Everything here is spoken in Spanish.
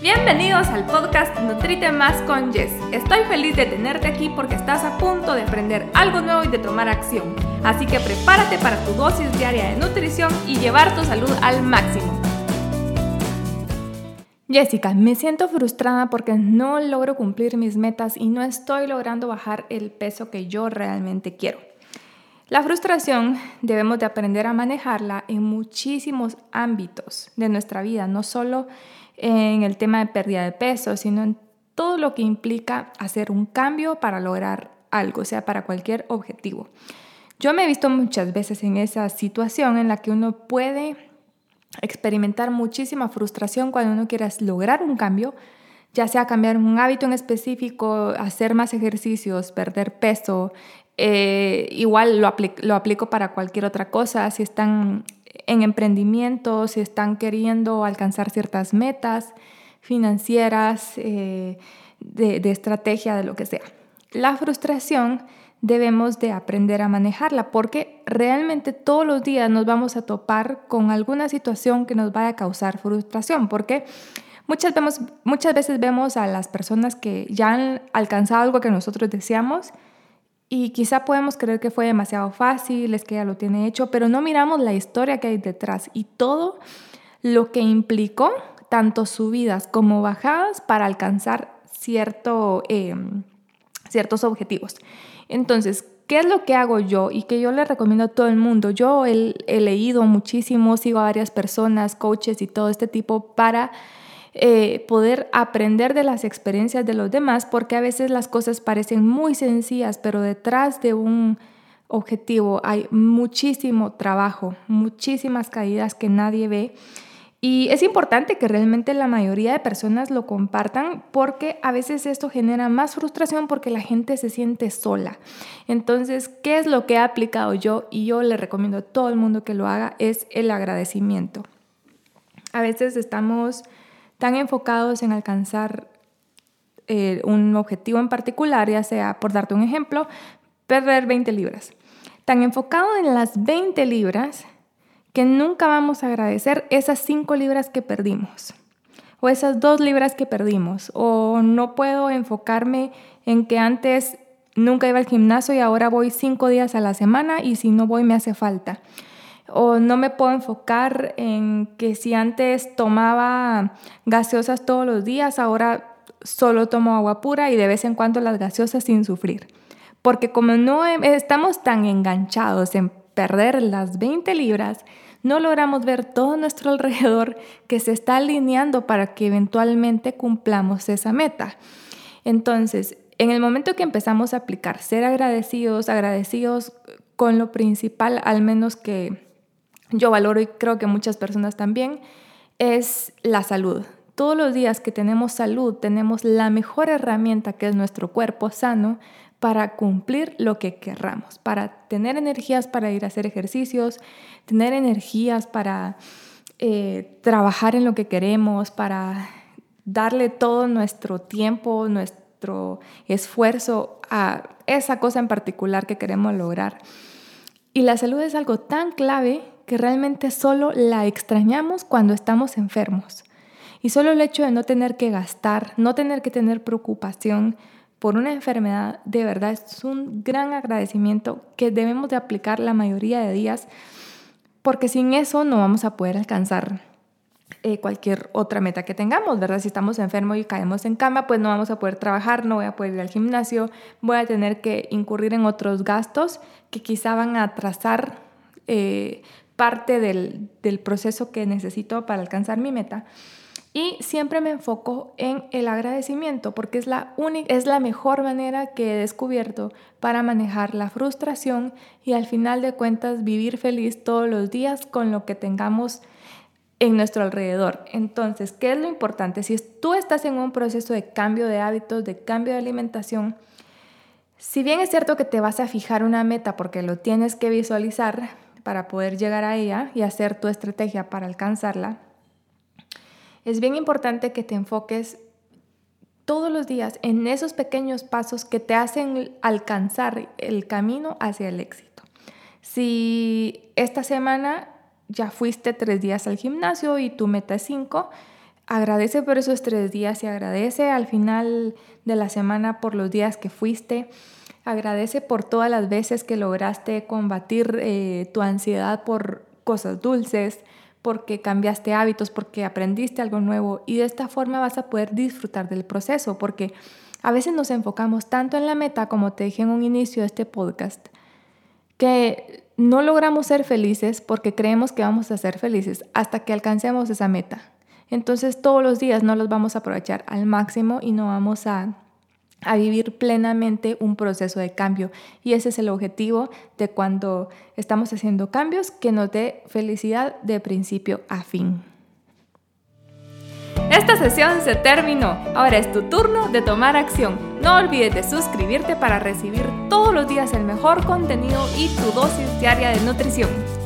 Bienvenidos al podcast Nutrite Más con Jess. Estoy feliz de tenerte aquí porque estás a punto de aprender algo nuevo y de tomar acción. Así que prepárate para tu dosis diaria de nutrición y llevar tu salud al máximo. Jessica, me siento frustrada porque no logro cumplir mis metas y no estoy logrando bajar el peso que yo realmente quiero. La frustración debemos de aprender a manejarla en muchísimos ámbitos de nuestra vida, no solo en el tema de pérdida de peso, sino en todo lo que implica hacer un cambio para lograr algo, sea, para cualquier objetivo. Yo me he visto muchas veces en esa situación en la que uno puede experimentar muchísima frustración cuando uno quiere lograr un cambio, ya sea cambiar un hábito en específico, hacer más ejercicios, perder peso, eh, igual lo aplico para cualquier otra cosa, si están en emprendimiento, si están queriendo alcanzar ciertas metas financieras, eh, de, de estrategia, de lo que sea. La frustración debemos de aprender a manejarla porque realmente todos los días nos vamos a topar con alguna situación que nos vaya a causar frustración porque muchas, vemos, muchas veces vemos a las personas que ya han alcanzado algo que nosotros deseamos y quizá podemos creer que fue demasiado fácil, es que ya lo tiene hecho, pero no miramos la historia que hay detrás y todo lo que implicó, tanto subidas como bajadas, para alcanzar cierto, em, ciertos objetivos. Entonces, ¿qué es lo que hago yo y que yo le recomiendo a todo el mundo? Yo he, he leído muchísimo, sigo a varias personas, coaches y todo este tipo para eh, poder aprender de las experiencias de los demás, porque a veces las cosas parecen muy sencillas, pero detrás de un objetivo hay muchísimo trabajo, muchísimas caídas que nadie ve. Y es importante que realmente la mayoría de personas lo compartan porque a veces esto genera más frustración porque la gente se siente sola. Entonces, ¿qué es lo que he aplicado yo? Y yo le recomiendo a todo el mundo que lo haga, es el agradecimiento. A veces estamos tan enfocados en alcanzar eh, un objetivo en particular, ya sea, por darte un ejemplo, perder 20 libras. Tan enfocado en las 20 libras que nunca vamos a agradecer esas 5 libras que perdimos o esas 2 libras que perdimos o no puedo enfocarme en que antes nunca iba al gimnasio y ahora voy 5 días a la semana y si no voy me hace falta o no me puedo enfocar en que si antes tomaba gaseosas todos los días, ahora solo tomo agua pura y de vez en cuando las gaseosas sin sufrir. Porque como no estamos tan enganchados en perder las 20 libras, no logramos ver todo nuestro alrededor que se está alineando para que eventualmente cumplamos esa meta. Entonces, en el momento que empezamos a aplicar ser agradecidos, agradecidos con lo principal, al menos que yo valoro y creo que muchas personas también, es la salud. Todos los días que tenemos salud, tenemos la mejor herramienta que es nuestro cuerpo sano para cumplir lo que querramos, para tener energías para ir a hacer ejercicios, tener energías para eh, trabajar en lo que queremos, para darle todo nuestro tiempo, nuestro esfuerzo a esa cosa en particular que queremos lograr. Y la salud es algo tan clave que realmente solo la extrañamos cuando estamos enfermos. Y solo el hecho de no tener que gastar, no tener que tener preocupación por una enfermedad, de verdad es un gran agradecimiento que debemos de aplicar la mayoría de días, porque sin eso no vamos a poder alcanzar eh, cualquier otra meta que tengamos, ¿verdad? Si estamos enfermos y caemos en cama, pues no vamos a poder trabajar, no voy a poder ir al gimnasio, voy a tener que incurrir en otros gastos que quizá van a atrasar eh, parte del, proceso que necesito para alcanzar mi meta. Y siempre me enfoco en el agradecimiento porque es la, única, es la mejor manera que he descubierto para manejar la frustración y al final de cuentas vivir feliz todos los días con lo que tengamos en nuestro alrededor. Entonces, ¿qué es lo importante? Si tú estás en un proceso de cambio de hábitos, de cambio de alimentación, si bien es cierto que te vas a fijar una meta porque lo tienes que visualizar, para poder llegar a ella y hacer tu estrategia para alcanzarla, es bien importante que te enfoques todos los días en esos pequeños pasos que te hacen alcanzar el camino hacia el éxito. Si esta semana ya fuiste tres días al gimnasio y tu meta es cinco, agradece por esos tres días y agradece al final de la semana por los días que fuiste. Agradece por todas las veces que lograste combatir eh, tu ansiedad por cosas dulces, porque cambiaste hábitos, porque aprendiste algo nuevo y de esta forma vas a poder disfrutar del proceso, porque a veces nos enfocamos tanto en la meta, como te dije en un inicio de este podcast, que no logramos ser felices porque creemos que vamos a ser felices hasta que alcancemos esa meta. Entonces todos los días no los vamos a aprovechar al máximo y no vamos a a vivir plenamente un proceso de cambio. Y ese es el objetivo de cuando estamos haciendo cambios, que nos dé felicidad de principio a fin. Esta sesión se terminó. Ahora es tu turno de tomar acción. No olvides de suscribirte para recibir todos los días el mejor contenido y tu dosis diaria de nutrición.